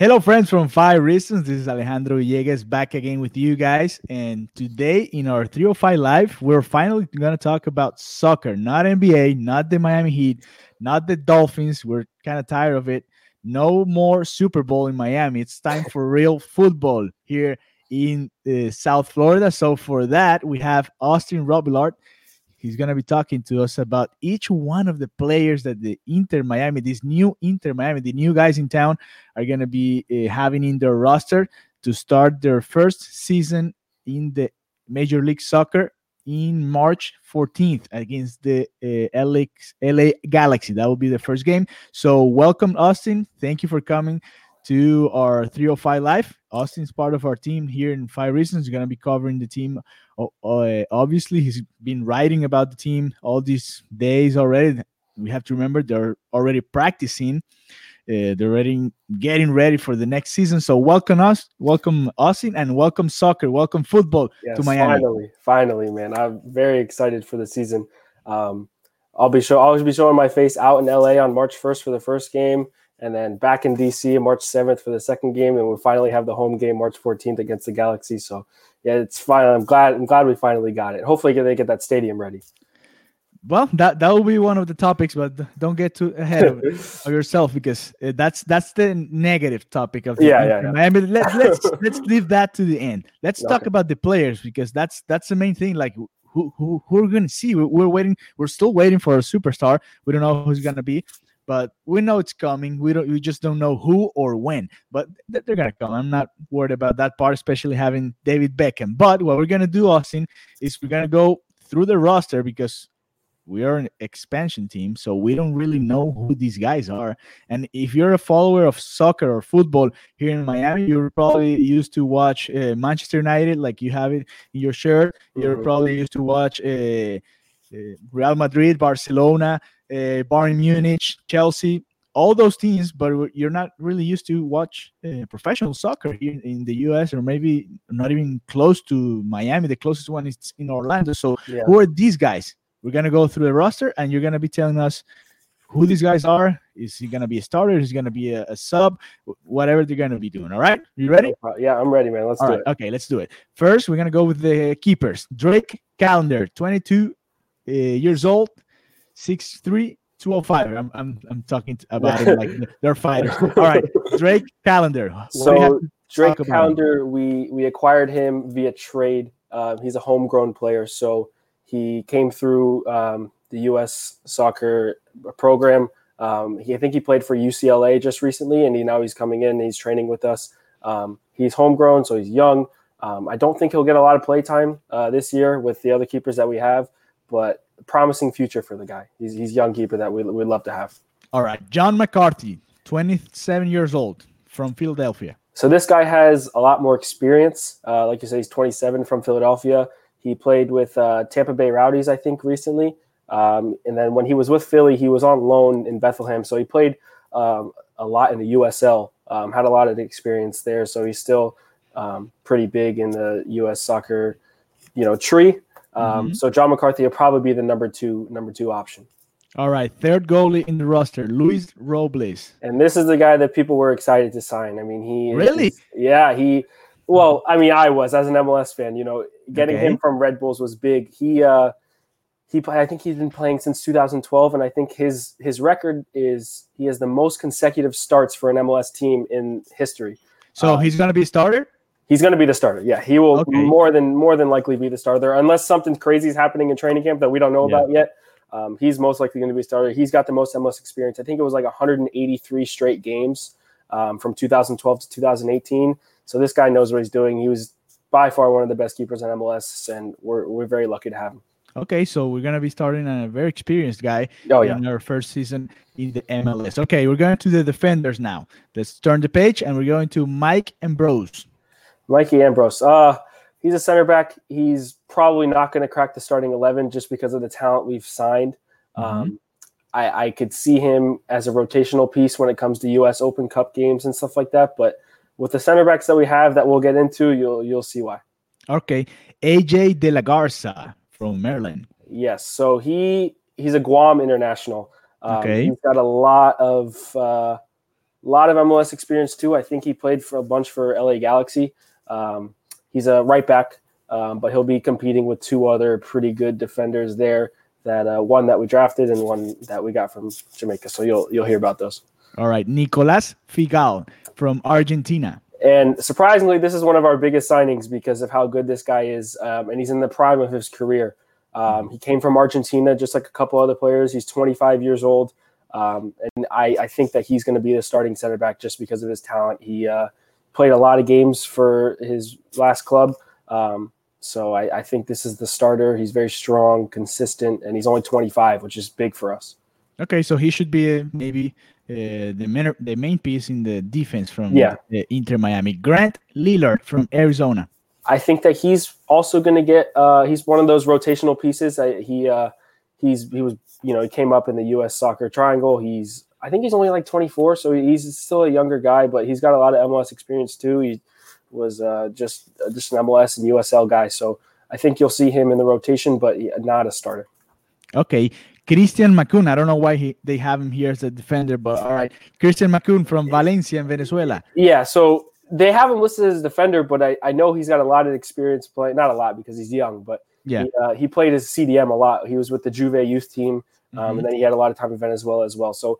Hello, friends from Five Reasons. This is Alejandro Villegas back again with you guys. And today in our 305 Live, we're finally going to talk about soccer, not NBA, not the Miami Heat, not the Dolphins. We're kind of tired of it. No more Super Bowl in Miami. It's time for real football here in uh, South Florida. So, for that, we have Austin Robillard. He's going to be talking to us about each one of the players that the Inter Miami, this new Inter Miami, the new guys in town, are going to be uh, having in their roster to start their first season in the Major League Soccer in March 14th against the uh, LA, LA Galaxy. That will be the first game. So, welcome, Austin. Thank you for coming to our 305 Live. Austin's part of our team here in Five Reasons. He's going to be covering the team. Obviously, he's been writing about the team all these days already. We have to remember they're already practicing. Uh, they're already getting ready for the next season. So welcome us, welcome Austin, and welcome soccer, welcome football yes, to Miami. Finally, finally, man, I'm very excited for the season. Um, I'll be show I'll be showing my face out in LA on March 1st for the first game and then back in DC March 7th for the second game, and we finally have the home game March 14th against the Galaxy. So yeah, it's fine. I'm glad. I'm glad we finally got it. Hopefully, they get that stadium ready. Well, that that will be one of the topics, but don't get too ahead of, of yourself because uh, that's that's the negative topic of the yeah, yeah, yeah. Miami. Let, let's let's leave that to the end. Let's okay. talk about the players because that's that's the main thing. Like who who, who are going to see? We're, waiting. We're still waiting for a superstar. We don't know who's going to be but we know it's coming. We don't. We just don't know who or when. But they're gonna come. I'm not worried about that part, especially having David Beckham. But what we're gonna do, Austin, is we're gonna go through the roster because we are an expansion team, so we don't really know who these guys are. And if you're a follower of soccer or football here in Miami, you're probably used to watch uh, Manchester United, like you have it in your shirt. You're probably used to watch uh, uh, Real Madrid, Barcelona uh, Bayern Munich, Chelsea, all those teams, but you're not really used to watch uh, professional soccer here in the U.S. or maybe not even close to Miami. The closest one is in Orlando. So yeah. who are these guys? We're gonna go through the roster, and you're gonna be telling us who these guys are. Is he gonna be a starter? Is he gonna be a, a sub? Whatever they're gonna be doing. All right, you ready? Yeah, I'm ready, man. Let's all do right. it. Okay, let's do it. First, we're gonna go with the keepers. Drake Callender, 22 uh, years old six three two oh five. I'm I'm I'm talking about it like they're fighters. All right, Drake Callender. So Drake Callender, we we acquired him via trade. Uh, he's a homegrown player, so he came through um, the U.S. soccer program. Um, he, I think he played for UCLA just recently, and he now he's coming in. he's training with us. Um, he's homegrown, so he's young. Um, I don't think he'll get a lot of play time uh, this year with the other keepers that we have, but promising future for the guy. He's he's young keeper that we we'd love to have. All right, John McCarthy, 27 years old from Philadelphia. So this guy has a lot more experience. Uh, like you said, he's 27 from Philadelphia. He played with uh, Tampa Bay Rowdies, I think, recently. Um, and then when he was with Philly, he was on loan in Bethlehem. So he played um, a lot in the USL, um, had a lot of experience there. So he's still um, pretty big in the U.S. soccer, you know, tree. Um, mm-hmm. So John McCarthy will probably be the number two number two option. All right, third goalie in the roster, Luis Robles. And this is the guy that people were excited to sign. I mean, he really, yeah, he. Well, I mean, I was as an MLS fan. You know, getting okay. him from Red Bulls was big. He, uh, he, I think he's been playing since 2012, and I think his his record is he has the most consecutive starts for an MLS team in history. So uh, he's going to be a starter. He's going to be the starter. Yeah, he will okay. more than more than likely be the starter, unless something crazy is happening in training camp that we don't know yeah. about yet. Um, he's most likely going to be a starter. He's got the most MLS experience. I think it was like 183 straight games um, from 2012 to 2018. So this guy knows what he's doing. He was by far one of the best keepers in MLS, and we're we're very lucky to have him. Okay, so we're gonna be starting a very experienced guy oh, yeah. in our first season in the MLS. Okay, we're going to the defenders now. Let's turn the page and we're going to Mike Ambrose. Mikey Ambrose. Uh, he's a center back. He's probably not going to crack the starting 11 just because of the talent we've signed. Mm-hmm. Um, I, I could see him as a rotational piece when it comes to U.S. Open Cup games and stuff like that. But with the center backs that we have that we'll get into, you'll you'll see why. Okay, AJ De La Garza from Maryland. Yes, so he he's a Guam international. Um, okay, he's got a lot of uh, a lot of MLS experience too. I think he played for a bunch for LA Galaxy. Um, he's a right back, um, but he'll be competing with two other pretty good defenders there. That uh, one that we drafted and one that we got from Jamaica. So you'll you'll hear about those. All right, Nicolas Figal from Argentina. And surprisingly, this is one of our biggest signings because of how good this guy is, um, and he's in the prime of his career. Um, he came from Argentina, just like a couple other players. He's 25 years old, um, and I, I, think that he's going to be the starting center back just because of his talent. He uh, played a lot of games for his last club, um, so I, I, think this is the starter. He's very strong, consistent, and he's only 25, which is big for us. Okay, so he should be uh, maybe uh, the main the main piece in the defense from yeah. Inter Miami. Grant Lillard from Arizona. I think that he's also going to get. Uh, he's one of those rotational pieces. I, he uh, he's he was you know he came up in the U.S. Soccer Triangle. He's I think he's only like 24, so he's still a younger guy, but he's got a lot of MLS experience too. He was uh, just uh, just an MLS and USL guy, so I think you'll see him in the rotation, but not a starter. Okay, Christian Makoun. I don't know why he, they have him here as a defender, but all right, Christian Makoun from Valencia in Venezuela. Yeah, so they have him listed as a defender, but I, I know he's got a lot of experience playing. Not a lot because he's young, but yeah, he, uh, he played as CDM a lot. He was with the Juve youth team, um, mm-hmm. and then he had a lot of time in Venezuela as well. So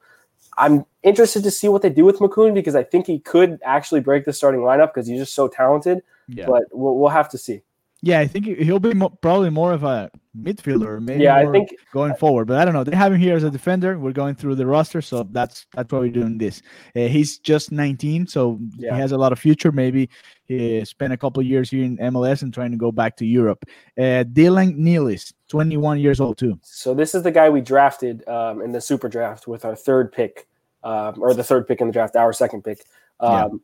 I'm interested to see what they do with Makoun because I think he could actually break the starting lineup because he's just so talented. Yeah. But we'll, we'll have to see. Yeah, I think he'll be mo- probably more of a midfielder, maybe. Yeah, I think going forward, but I don't know. They have him here as a defender. We're going through the roster, so that's that's why we're doing this. Uh, he's just 19, so yeah. he has a lot of future. Maybe he spent a couple years here in MLS and trying to go back to Europe. Uh, Dylan Nealis, 21 years old too. So this is the guy we drafted um, in the super draft with our third pick, um, or the third pick in the draft, our second pick. Um, yeah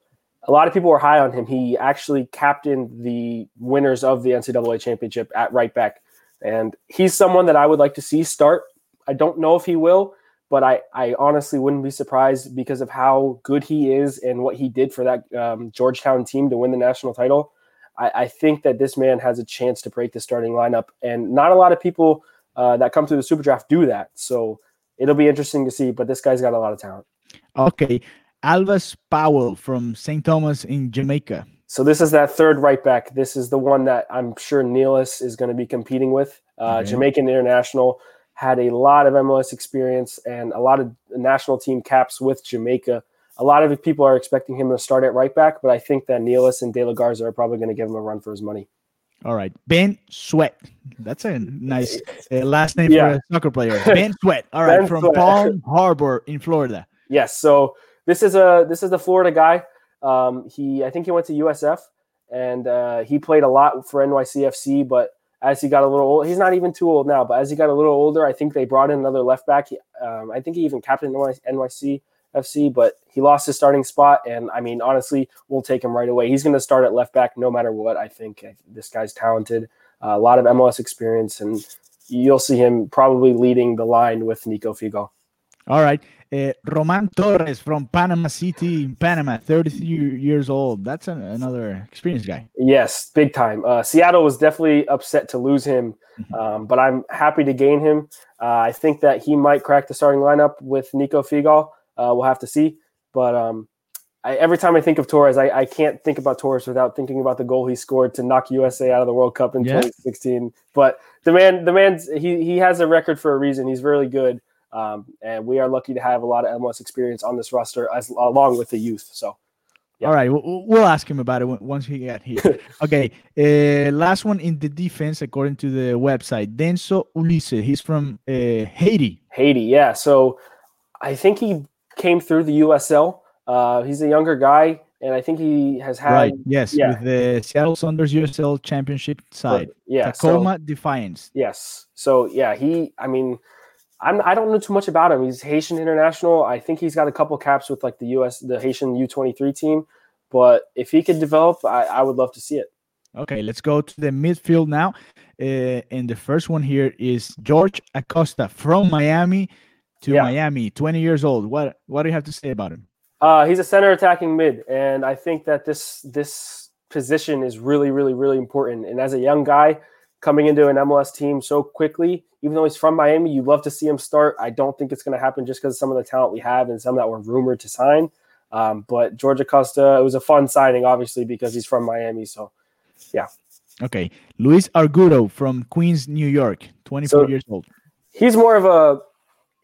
a lot of people were high on him. He actually captained the winners of the NCAA championship at right back. And he's someone that I would like to see start. I don't know if he will, but I, I honestly wouldn't be surprised because of how good he is and what he did for that um, Georgetown team to win the national title. I, I, think that this man has a chance to break the starting lineup. And not a lot of people uh, that come through the super draft do that. So it'll be interesting to see, but this guy's got a lot of talent. Okay. Alvas Powell from St. Thomas in Jamaica. So this is that third right back. This is the one that I'm sure Nealis is going to be competing with. Uh, okay. Jamaican international had a lot of MLS experience and a lot of national team caps with Jamaica. A lot of people are expecting him to start at right back, but I think that Nealis and De La Garza are probably going to give him a run for his money. All right, Ben Sweat. That's a nice uh, last name yeah. for a soccer player. Ben Sweat. All right, ben from Sweat. Palm Harbor in Florida. Yes. So this is a this is the Florida guy. Um, he I think he went to USF and uh, he played a lot for NYCFC. But as he got a little old, he's not even too old now. But as he got a little older, I think they brought in another left back. Um, I think he even captained NYC FC, but he lost his starting spot. And I mean, honestly, we'll take him right away. He's going to start at left back no matter what. I think this guy's talented, uh, a lot of MLS experience, and you'll see him probably leading the line with Nico Figo. All right. Uh, Roman Torres from Panama City, Panama, 33 years old. That's an, another experienced guy. Yes, big time. Uh, Seattle was definitely upset to lose him, mm-hmm. um, but I'm happy to gain him. Uh, I think that he might crack the starting lineup with Nico Figal. Uh, we'll have to see. But um, I, every time I think of Torres, I, I, can't think about Torres without thinking about the goal he scored to knock USA out of the World Cup in yeah. 2016. But the man, the man's he he has a record for a reason. He's really good. Um, and we are lucky to have a lot of MLS experience on this roster as along with the youth. So, yeah. all right, we'll, we'll ask him about it once we get here. okay, uh, last one in the defense, according to the website, Denso Ulysse. He's from uh, Haiti. Haiti, yeah. So, I think he came through the USL. Uh, he's a younger guy, and I think he has had right. Yes, yeah. with the Seattle Sounders USL Championship side. But, yeah, Tacoma so, Defiance. Yes. So yeah, he. I mean I'm I don't know too much about him. He's Haitian international. I think he's got a couple caps with like the US, the Haitian U23 team. But if he could develop, I, I would love to see it. Okay, let's go to the midfield now. Uh, and the first one here is George Acosta from Miami to yeah. Miami, 20 years old. What what do you have to say about him? Uh, he's a center attacking mid, and I think that this this position is really, really, really important. And as a young guy, coming into an MLS team so quickly. Even though he's from Miami, you'd love to see him start. I don't think it's going to happen just because of some of the talent we have and some that were rumored to sign. Um, but George Acosta, it was a fun signing, obviously, because he's from Miami. So, yeah. Okay. Luis Argudo from Queens, New York, 24 so years old. He's more of a,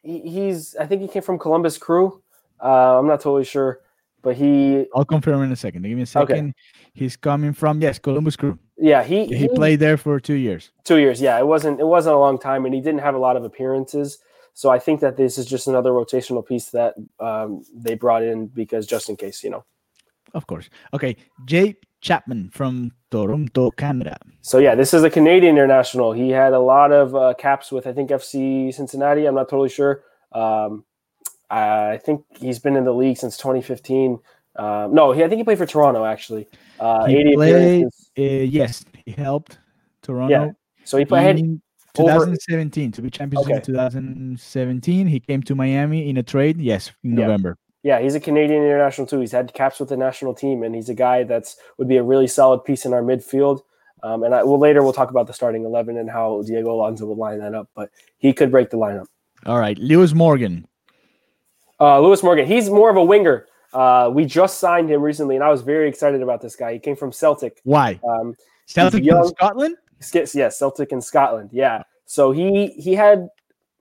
he's, I think he came from Columbus Crew. Uh, I'm not totally sure, but he. I'll confirm in a second. Give me a second. Okay. He's coming from, yes, Columbus Crew. Yeah, he, he, he played there for two years. Two years, yeah. It wasn't it wasn't a long time, and he didn't have a lot of appearances. So I think that this is just another rotational piece that um, they brought in because just in case, you know. Of course. Okay, Jay Chapman from Toronto, Canada. So yeah, this is a Canadian international. He had a lot of uh, caps with I think FC Cincinnati. I'm not totally sure. Um, I think he's been in the league since 2015. Um, no, he, I think he played for Toronto actually. Uh, he 80 played, uh, yes, he helped Toronto. Yeah. So he played in 2017 over... to be champions okay. in 2017. He came to Miami in a trade. Yes, in yeah. November. Yeah, he's a Canadian international too. He's had caps with the national team, and he's a guy that's would be a really solid piece in our midfield. Um, and I, well, later we'll talk about the starting eleven and how Diego Alonso would line that up, but he could break the lineup. All right, Lewis Morgan. Uh, Lewis Morgan. He's more of a winger. Uh, we just signed him recently, and I was very excited about this guy. He came from Celtic. Why? Um, Celtic in Scotland? Yes, Celtic in Scotland. Yeah. So he he had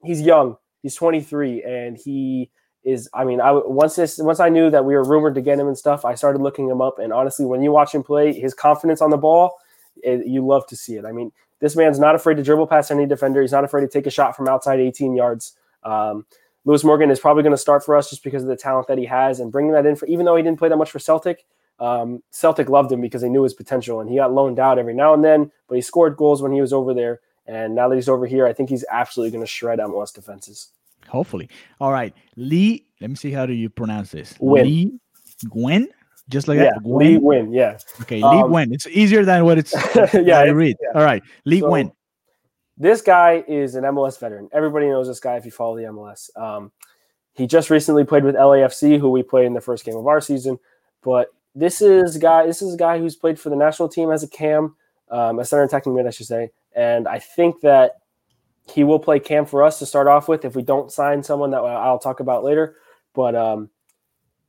he's young. He's 23, and he is. I mean, I once this once I knew that we were rumored to get him and stuff, I started looking him up. And honestly, when you watch him play, his confidence on the ball, it, you love to see it. I mean, this man's not afraid to dribble past any defender. He's not afraid to take a shot from outside 18 yards. Um, Lewis Morgan is probably going to start for us just because of the talent that he has and bringing that in for even though he didn't play that much for Celtic. Um, Celtic loved him because they knew his potential and he got loaned out every now and then, but he scored goals when he was over there. And now that he's over here, I think he's absolutely going to shred MLS defenses. Hopefully. All right. Lee, let me see how do you pronounce this? Win. Lee Gwen? Just like yeah, that? Gwen? Lee Win, yeah. Okay, Lee um, Gwen. It's easier than what it's yeah, I read. Yeah. All right. Lee so, Gwen. This guy is an MLS veteran. Everybody knows this guy if you follow the MLS. Um, he just recently played with LAFC, who we played in the first game of our season. But this is a guy. This is a guy who's played for the national team as a cam, um, a center attacking mid, I should say. And I think that he will play cam for us to start off with if we don't sign someone that I'll talk about later. But um,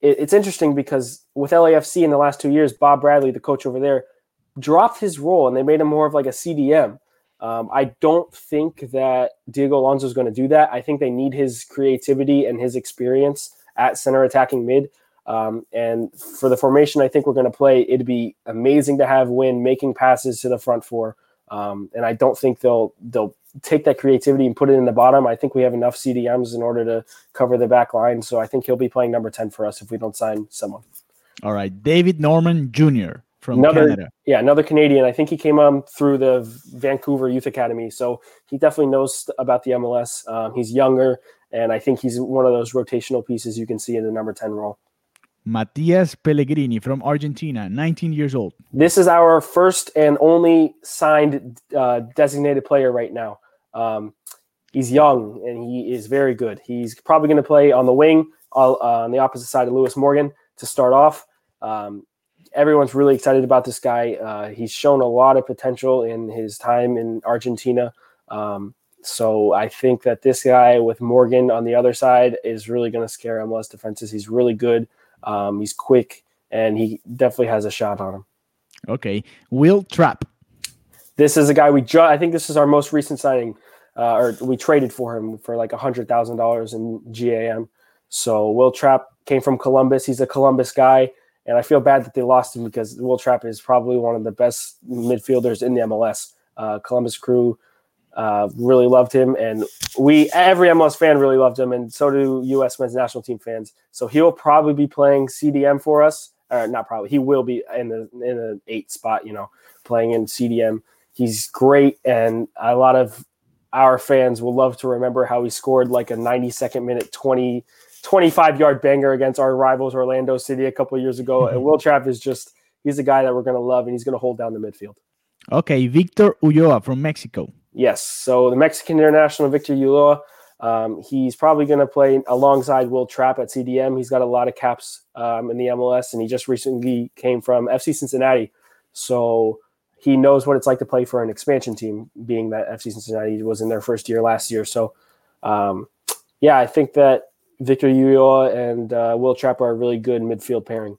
it, it's interesting because with LAFC in the last two years, Bob Bradley, the coach over there, dropped his role and they made him more of like a CDM. Um, I don't think that Diego Alonso is going to do that. I think they need his creativity and his experience at center attacking mid. Um, and for the formation, I think we're going to play. It'd be amazing to have Nguyen making passes to the front four. Um, and I don't think they'll they'll take that creativity and put it in the bottom. I think we have enough CDMs in order to cover the back line. So I think he'll be playing number ten for us if we don't sign someone. All right, David Norman Jr from another, Canada. Yeah, another Canadian. I think he came um, through the Vancouver Youth Academy, so he definitely knows about the MLS. Um, he's younger, and I think he's one of those rotational pieces you can see in the number ten role. Matias Pellegrini from Argentina, 19 years old. This is our first and only signed uh, designated player right now. Um, he's young and he is very good. He's probably going to play on the wing uh, on the opposite side of Lewis Morgan to start off. Um, everyone's really excited about this guy. Uh, he's shown a lot of potential in his time in Argentina. Um, so I think that this guy with Morgan on the other side is really going to scare MLS defenses. He's really good. Um, he's quick, and he definitely has a shot on him. Okay, Wil Trapp. This is a guy we just. I think this is our most recent signing, uh, or we traded for him for like a hundred thousand dollars in GAM. So Wil Trapp came from Columbus. He's a Columbus guy. And I feel bad that they lost him because Wil Trapp is probably one of the best midfielders in the MLS. Uh, Columbus Crew uh, really loved him, and we every MLS fan really loved him, and so do U.S. men's national team fans. So he'll probably be playing CDM for us, or not probably. He will be in the in an eight spot, you know, playing in CDM. He's great, and a lot of our fans will love to remember how he scored like a 92nd minute 20 25 yard banger against our rivals Orlando City a couple years ago. And Wil Trapp is just he's a guy that we're going to love and he's going to hold down the midfield. Okay, Victor Ulloa from Mexico. Yes, so the Mexican international Victor Ulloa, um, he's probably going to play alongside Wil Trapp at CDM. He's got a lot of caps um, in the MLS, and he just recently came from FC Cincinnati, so he knows what it's like to play for an expansion team. Being that FC Cincinnati was in their first year last year, so um, yeah, I think that Victor Ulloa and uh, Wil Trapp are a really good midfield pairing.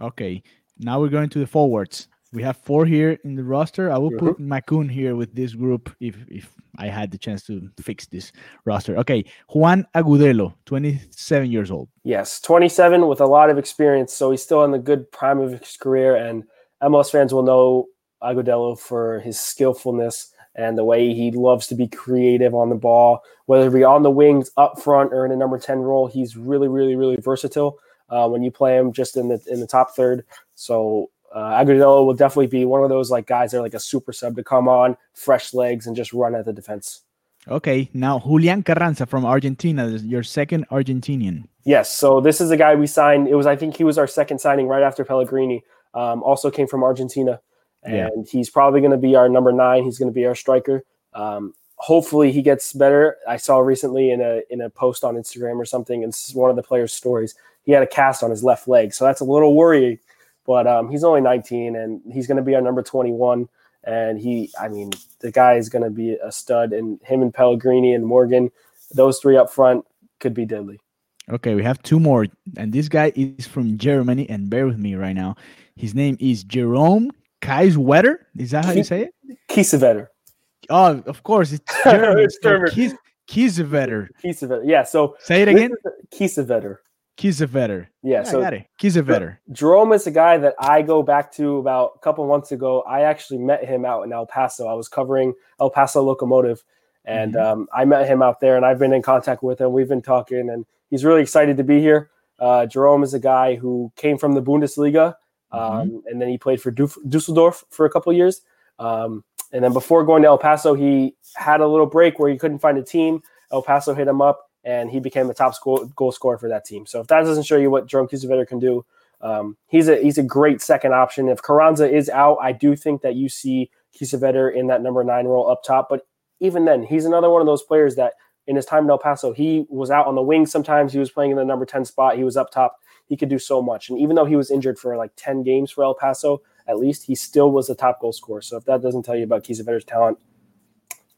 Okay, now we're going to the forwards. We have four here in the roster. I will mm-hmm. put Makoun here with this group if if I had the chance to fix this roster. Okay, Juan Agudelo, 27 years old. Yes, 27 with a lot of experience. So he's still in the good prime of his career. And MLS fans will know Agudelo for his skillfulness and the way he loves to be creative on the ball, whether it be on the wings, up front, or in a number 10 role. He's really, really, really versatile uh, when you play him just in the in the top third. So uh, Agudelo will definitely be one of those like guys that are like a super sub to come on, fresh legs, and just run at the defense. Okay, now Julian Carranza from Argentina, your second Argentinian. Yes, so this is a guy we signed. It was I think he was our second signing right after Pellegrini. Um, also came from Argentina, and yeah. he's probably going to be our number nine. He's going to be our striker. Um, hopefully he gets better. I saw recently in a in a post on Instagram or something, and one of the players' stories. He had a cast on his left leg, so that's a little worrying but um, he's only 19 and he's going to be our number 21. And he, I mean, the guy is going to be a stud. And him and Pellegrini and Morgan, those three up front could be deadly. Okay, we have two more. And this guy is from Germany. And bear with me right now. His name is Jerome Kiesewetter. Is that how you say it? Kiesewetter. Oh, of course. It's German. it's German. Kies- Kiesewetter. Kiesewetter. Yeah. So say it again. Kiesewetter. Kiesewetter. Yeah, yeah so I got it. Kiesewetter. Jerome is a guy that I go back to about a couple months ago. I actually met him out in El Paso. I was covering El Paso Locomotive, and mm-hmm. um, I met him out there, and I've been in contact with him. We've been talking, and he's really excited to be here. Uh, Jerome is a guy who came from the Bundesliga, mm-hmm. um, mm-hmm. and then he played for Dusseldorf for a couple years. Um, and then before going to El Paso, he had a little break where he couldn't find a team. El Paso hit him up and he became the top score, goal scorer for that team. So if that doesn't show you what Jerome Kiesewetter can do, um, he's a he's a great second option. If Carranza is out, I do think that you see Kiesewetter in that number nine role up top. But even then, he's another one of those players that in his time in El Paso, he was out on the wing. Sometimes he was playing in the number 10 spot. He was up top. He could do so much. And even though he was injured for like 10 games for El Paso, at least he still was the top goal scorer. So if that doesn't tell you about Kiesewetter's talent,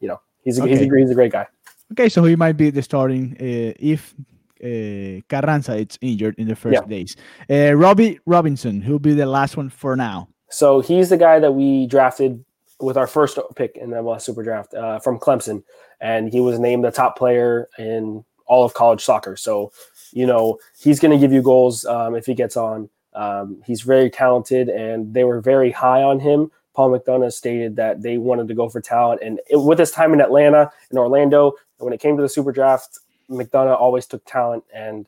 you know, he's a, okay. he's, a, he's a great guy. Okay, so he might be the starting uh, if uh, Carranza is injured in the first yeah. days. Uh, Robbie Robinson, who'll be the last one for now. So he's the guy that we drafted with our first pick in the MLS Super Draft uh, from Clemson, and he was named the top player in all of college soccer. So, you know, he's going to give you goals um, if he gets on. Um, he's very talented, and they were very high on him Paul McDonough stated that they wanted to go for talent. And it, with his time in Atlanta and Orlando, when it came to the super draft, McDonough always took talent. And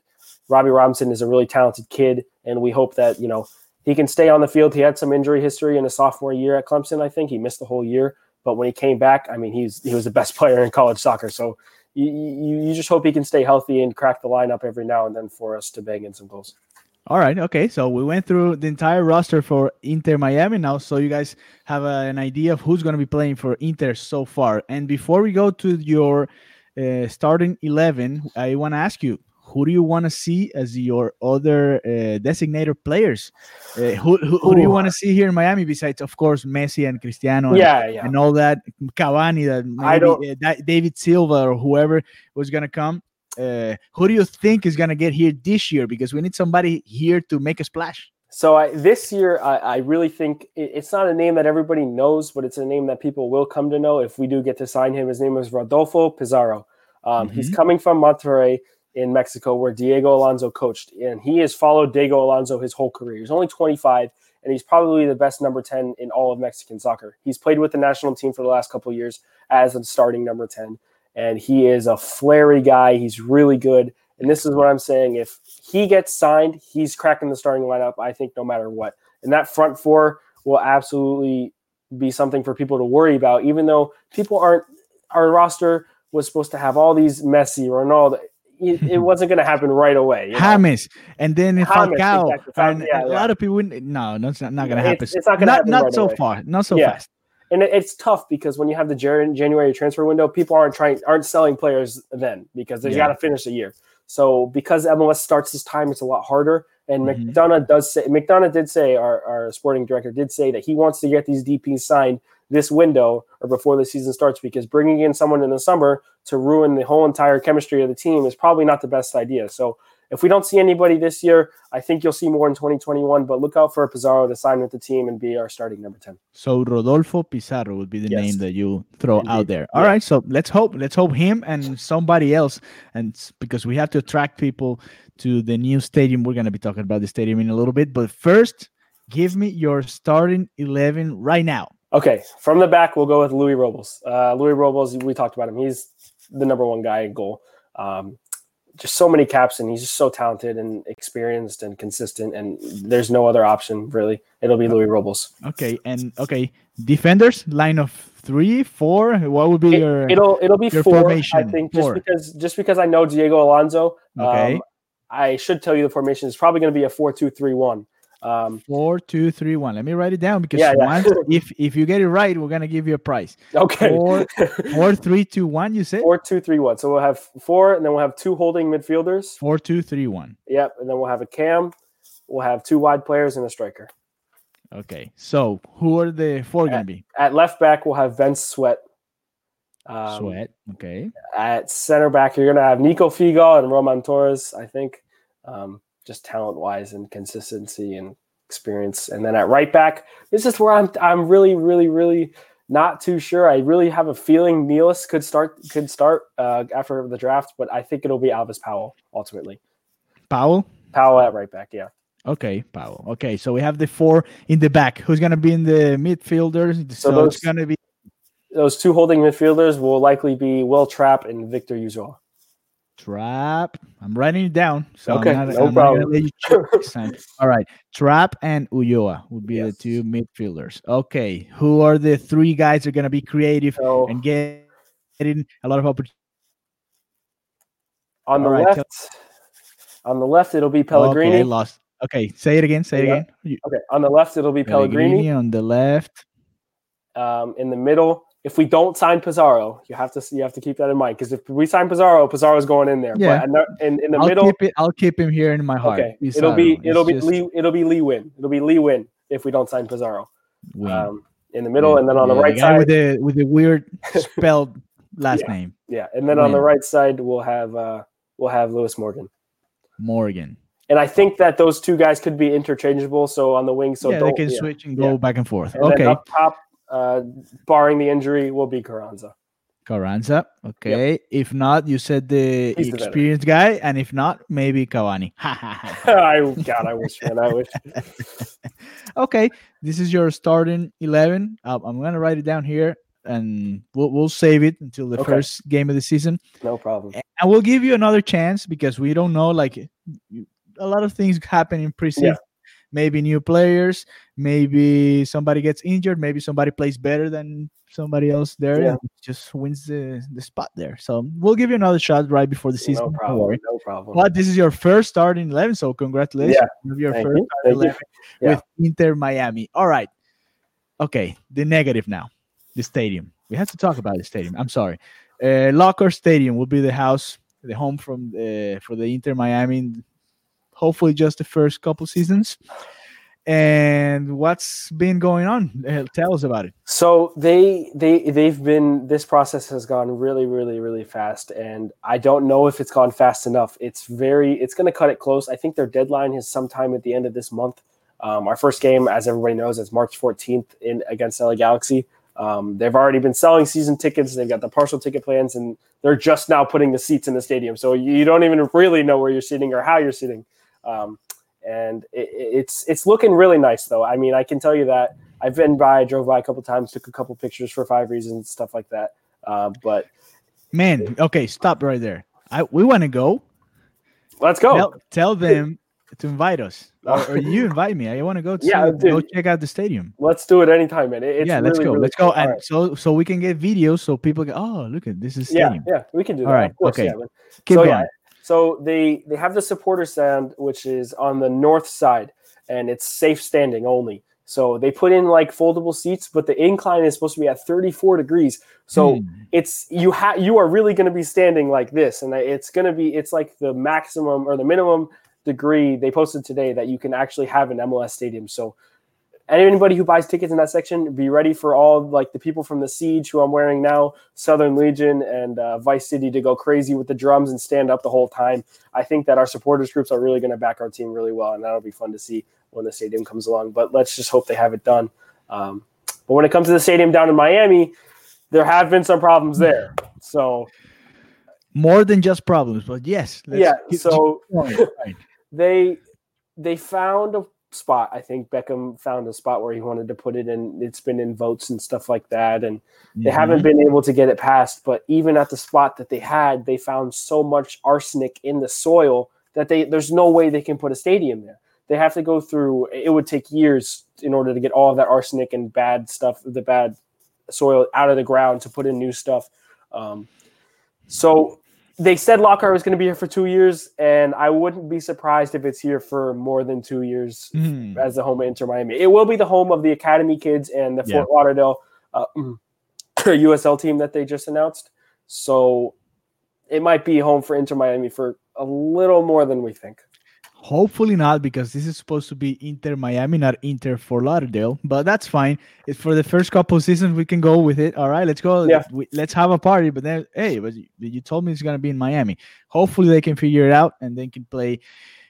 Robbie Robinson is a really talented kid. And we hope that, you know, he can stay on the field. He had some injury history in his sophomore year at Clemson, I think. He missed the whole year. But when he came back, I mean, he's he was the best player in college soccer. So you, you, you just hope he can stay healthy and crack the lineup every now and then for us to bang in some goals. All right. Okay. So we went through the entire roster for Inter Miami now, so you guys have a, an idea of who's going to be playing for Inter so far. And before we go to your uh, starting eleven, I want to ask you, who do you want to see as your other uh, designated players? Uh, who, who, who, do you want to see here in Miami besides, of course, Messi and Cristiano? And, yeah, yeah. and all that Cavani, that maybe, uh, David Silva or whoever was going to come uh, who do you think is going to get here this year? Because we need somebody here to make a splash. So I, this year, I, I really think it, it's not a name that everybody knows, but it's a name that people will come to know if we do get to sign him. His name is Rodolfo Pizarro. Um, mm-hmm. He's coming from Monterrey in Mexico, where Diego Alonso coached, and he has followed Diego Alonso his whole career. He's only 25, and he's probably the best number 10 in all of Mexican soccer. He's played with the national team for the last couple years as a starting number 10 and he is a flary guy. He's really good. And this is what I'm saying. If he gets signed, he's cracking the starting lineup, I think, no matter what. And that front four will absolutely be something for people to worry about, even though people aren't, our roster was supposed to have all these Messi, Ronaldo. It, it wasn't going to happen right away. James, and then James, Falcao, exactly. and yeah, a yeah. lot of people. No, no, it's not, not going to happen. It's, it's, not going to happen. Not right so away. far. Not so yeah. fast and it's tough because when you have the January transfer window, people aren't trying aren't selling players then because they yeah. got to finish the year. So because MLS starts this time, it's a lot harder. And mm-hmm. McDonough does say McDonough did say our, our sporting director did say that he wants to get these DPs signed this window or before the season starts because bringing in someone in the summer to ruin the whole entire chemistry of the team is probably not the best idea. So if we don't see anybody this year, I think you'll see more in 2021. But look out for Pizarro to sign with the team and be our starting number 10. So Rodolfo Pizarro would be the yes. name that you throw Indeed. out there. All yeah. right, So let's hope let's hope him and somebody else, and because we have to attract people to the new stadium. We're gonna be talking about the stadium in a little bit. But first, give me your starting eleven right now. Okay, from the back, we'll go with Louis Robles. Uh, Luis Robles, we talked about him. He's the number one guy in goal. Um, just so many caps, and he's just so talented and experienced and consistent. And there's no other option really. It'll be Louis Robles. Okay, and okay, defenders line of three, four. What would be it, your? It'll it'll be four. Formation? I think four. just because just because I know Diego Alonso. Okay. Um, I should tell you the formation is probably going to be a four-two-three-one. Um, four, two, three, one. Let me write it down because yeah, yeah. once, if if you get it right, we're gonna give you a prize. Okay. Four, four, three, two, one. You said four, two, three, one. So we'll have four, and then we'll have two holding midfielders. Four, two, three, one. Yep, and then we'll have a cam. We'll have two wide players and a striker. Okay. So who are the four at, gonna be? At left back, we'll have Vince Sweat. Um, Sweat. Okay. At center back, you're gonna have Nico Figal and Roman Torres. I think. Um, just talent wise and consistency and experience. And then at right back, this is where I'm I'm really, really, really not too sure. I really have a feeling Nealis could start could start uh, after the draft, but I think it'll be Alvas Powell ultimately. Powell? Powell at right back, yeah. Okay, Powell. Okay, so we have the four in the back. Who's gonna be in the midfielders? So, so those, it's gonna be those two holding midfielders will likely be Wil Trapp and Victor Ulloa. Trapp. I'm writing it down. So okay, I'm not, no I'm problem. All right. Trapp and Ulloa would be yes. the two midfielders. Okay. Who are the three guys that are going to be creative so, and getting a lot of opportunity? On the right, left, tell- on the left, it'll be Pellegrini. Okay, lost. Okay, say it again. Say it yeah. again. Okay, on the left, it'll be Pellegrini. Pellegrini on the left. Um, in the middle, if we don't sign Pizarro, you have to you have to keep that in mind because if we sign Pizarro, Pizarro's going in there. Yeah. But in, in the I'll middle, keep it, I'll keep him here in my heart. Okay. Pizarro. It'll be it'll it's be just... Lee it'll be Lee Nguyen. It'll be Lee Nguyen if we don't sign Pizarro. Um, in the middle, yeah. and then on yeah, the right the side with the with the weird spelled last yeah. name. Yeah, and then Win. on the right side we'll have uh we'll have Lewis Morgan. Morgan. And I think that those two guys could be interchangeable. So on the wing, so yeah, they can switch and go back and forth. And okay. up top, uh, barring the injury, will be Carranza. Carranza. Okay. Yep. If not, you said the He's experienced the guy, and if not, maybe Cavani. I God, I wish, man, I wish. okay, this is your starting eleven. Uh, I'm gonna write it down here, and we'll we'll save it until the okay. first game of the season. No problem. And we'll give you another chance because we don't know. Like a lot of things happen in preseason. Yeah maybe new players, maybe somebody gets injured, maybe somebody plays better than somebody else there yeah. and just wins the, the spot there. So we'll give you another shot right before the season. No problem. No problem. But this is your first start in 11, so congratulations. Yeah. Your Thank first you. 11 yeah. with Inter Miami. All right. Okay, the negative now. The stadium. We have to talk about the stadium. I'm sorry. Uh, Lockhart Stadium will be the house, the home from uh, for the Inter Miami hopefully just the first couple seasons. And what's been going on? Uh, tell us about it. So they they they've been this process has gone really really really fast. And i don't know if it's gone fast enough. It's very it's going to cut it close. I think their deadline is sometime at the end of this month. Um, our first game as everybody knows is march 14th in against la galaxy. Um, they've already been selling season tickets. They've got the partial ticket plans and they're just now putting the seats in the stadium. So you don't even really know where you're sitting or how you're sitting um, and it, it's it's looking really nice though. I mean, I can tell you that I've been by, drove by a couple times, took a couple pictures for five reasons, stuff like that. Uh, but man, okay, stop right there. I we want to go. Let's go. Tell, tell them to invite us, or, or, you invite me. I want to go. To yeah, go check out the stadium. Let's do it anytime, man. It, yeah, let's go. Really let's cool. go, and right. so so we can get videos so people go. Oh, look at this is stadium. Yeah, yeah, we can do that. All right, course, okay. Yeah, Keep so, going. Yeah, so they they have the supporter stand, which is on the north side, and it's safe standing only. So they put in like foldable seats, but the incline is supposed to be at 34 degrees. So hmm. it's you have you are really going to be standing like this, and it's going to be it's like the maximum or the minimum degree, they posted today that you can actually have an MLS stadium. So anybody who buys tickets in that section, be ready for all like the people from the Siege who I'm wearing now, Southern Legion and uh, Vice City to go crazy with the drums and stand up the whole time. I think that our supporters groups are really going to back our team really well, and that'll be fun to see when the stadium comes along. But let's just hope they have it done. Um, but when it comes to the stadium down in Miami, there have been some problems there. So more than just problems, but yes, yeah. So they they found a spot. I think Beckham found a spot where he wanted to put it in. It's been in votes and stuff like that, and they mm-hmm. haven't been able to get it passed. But even at the spot that they had, they found so much arsenic in the soil that they there's no way they can put a stadium there. They have to go through. It would take years in order to get all of that arsenic and bad stuff, the bad soil out of the ground to put in new stuff. Um, so they said Lockhart was going to be here for two years, and I wouldn't be surprised if it's here for more than two years mm. as the home of Inter Miami. It will be the home of the Academy kids and the yeah. Fort Lauderdale uh, USL team that they just announced. So it might be home for Inter Miami for a little more than we think. Hopefully not, because this is supposed to be Inter Miami, not Inter for Lauderdale. But that's fine. If for the first couple seasons we can go with it. All right, let's go. Yeah. We, let's have a party. But then, hey, but you, you told me it's gonna be in Miami. Hopefully they can figure it out and they can play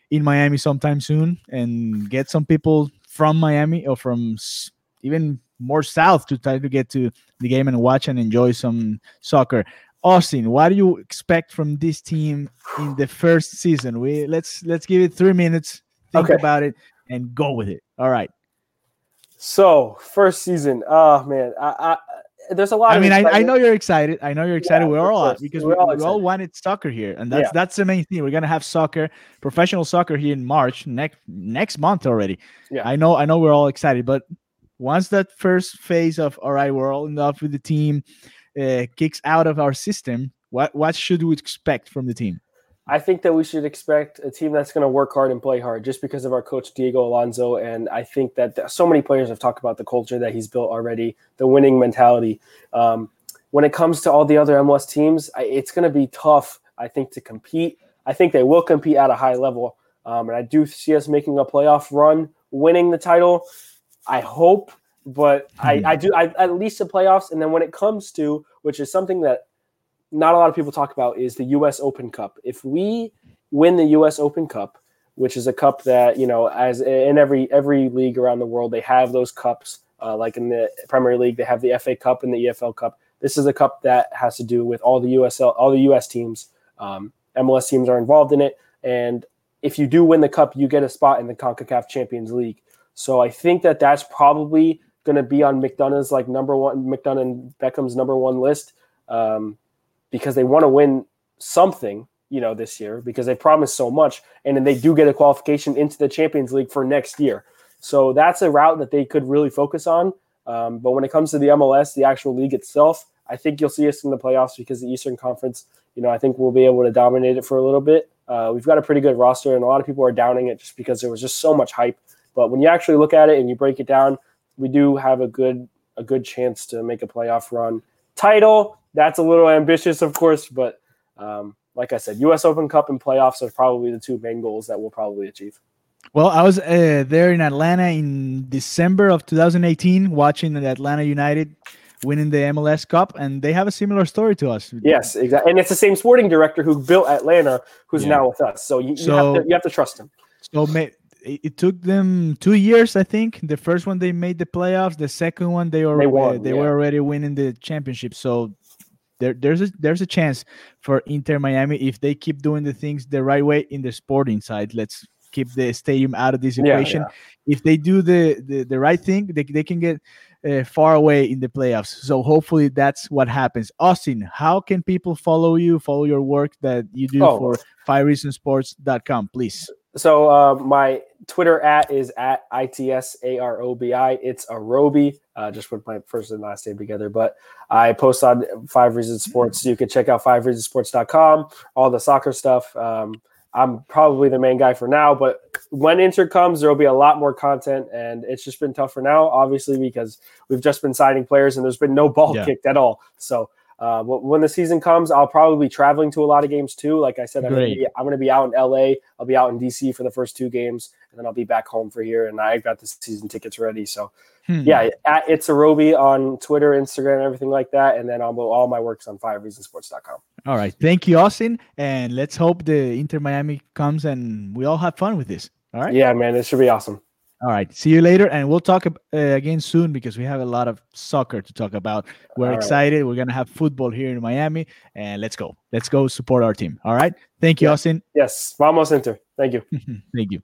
in Miami sometime soon and get some people from Miami or from even more south to try to get to the game and watch and enjoy some soccer. Austin, what do you expect from this team in the first season? We let's let's give it three minutes, think okay. about it, and go with it. All right. So first season, oh man, I, I there's a lot. I mean, I, I, know you're excited. I know you're excited. Yeah, we're all because we're we, all, we all wanted soccer here, and that's yeah. that's the main thing. We're gonna have soccer, professional soccer here in March next next month already. Yeah, I know. I know we're all excited, but once that first phase of all right, we're all in love with the team uh, kicks out of our system, what what should we expect from the team? I think that we should expect a team that's going to work hard and play hard just because of our coach Diego Alonso. And I think that so many players have talked about the culture that he's built already, the winning mentality. Um, when it comes to all the other MLS teams, it's going to be tough, I think, to compete. I think they will compete at a high level. Um, and I do see us making a playoff run, winning the title. I hope but I, hmm. I do I, at least the playoffs. And then when it comes to which is something that not a lot of people talk about is the U.S. Open Cup. If we win the U.S. Open Cup, which is a cup that you know, as in every every league around the world, they have those cups. Uh, like in the Premier League, they have the FA Cup and the EFL Cup. This is a cup that has to do with all the USL, all the US teams. Um, MLS teams are involved in it, and if you do win the cup, you get a spot in the Concacaf Champions League. So I think that that's probably going to be on McDonough's like number one, McDonough and Beckham's number one list um, because they want to win something, you know, this year because they promised so much, and then they do get a qualification into the Champions League for next year. So that's a route that they could really focus on. Um, but when it comes to the MLS, the actual league itself, I think you'll see us in the playoffs because the Eastern Conference, you know, I think we'll be able to dominate it for a little bit. Uh, we've got a pretty good roster, and a lot of people are downing it just because there was just so much hype. But when you actually look at it and you break it down, we do have a good a good chance to make a playoff run. Title that's a little ambitious, of course, but um, like I said, U.S. Open Cup and playoffs are probably the two main goals that we'll probably achieve. Well, I was uh, there in Atlanta in December of 2018, watching the Atlanta United winning the MLS Cup, and they have a similar story to us. Yes, exactly, and it's the same sporting director who built Atlanta, who's yeah. now with us. So you, you, so, have to, you have to trust him. So may, it took them two years, I think. The first one they made the playoffs. The second one they already they, won, they yeah. were already winning the championship. So there, there's a there's a chance for Inter Miami if they keep doing the things the right way in the sporting side. Let's keep the stadium out of this equation. Yeah, yeah. If they do the, the the right thing, they, they can get uh, far away in the playoffs. So hopefully that's what happens. Austin, how can people follow you, follow your work that you do oh. for fivereasonsports.com, please? So uh, my Twitter at is at itsarobi. It's Arobi. Uh, just put my first and last name together. But I post on Five Reasons Sports. You can check out fivereasonsports.com, all the soccer stuff. Um, I'm probably the main guy for now, but when Inter comes, there will be a lot more content, and it's just been tough for now, obviously, because we've just been signing players and there's been no ball yeah. kicked at all. So uh, when the season comes, I'll probably be traveling to a lot of games too. Like I said, I'm going, be, I'm going to be out in LA. I'll be out in DC for the first two games, and then I'll be back home for here. And I got the season tickets ready. So, hmm. yeah, at It's a Roby on Twitter, Instagram, everything like that. And then I'll, all my works on fivereasonsports.com. All right. Thank you, Austin. And let's hope the Inter Miami comes and we all have fun with this. All right. Yeah, man. This should be awesome. All right. See you later. And we'll talk uh, again soon because we have a lot of soccer to talk about. We're All excited. Right. We're going to have football here in Miami. And let's go. Let's go support our team. All right. Thank you, yeah. Austin. Yes. Vamos Inter. Thank you. Thank you.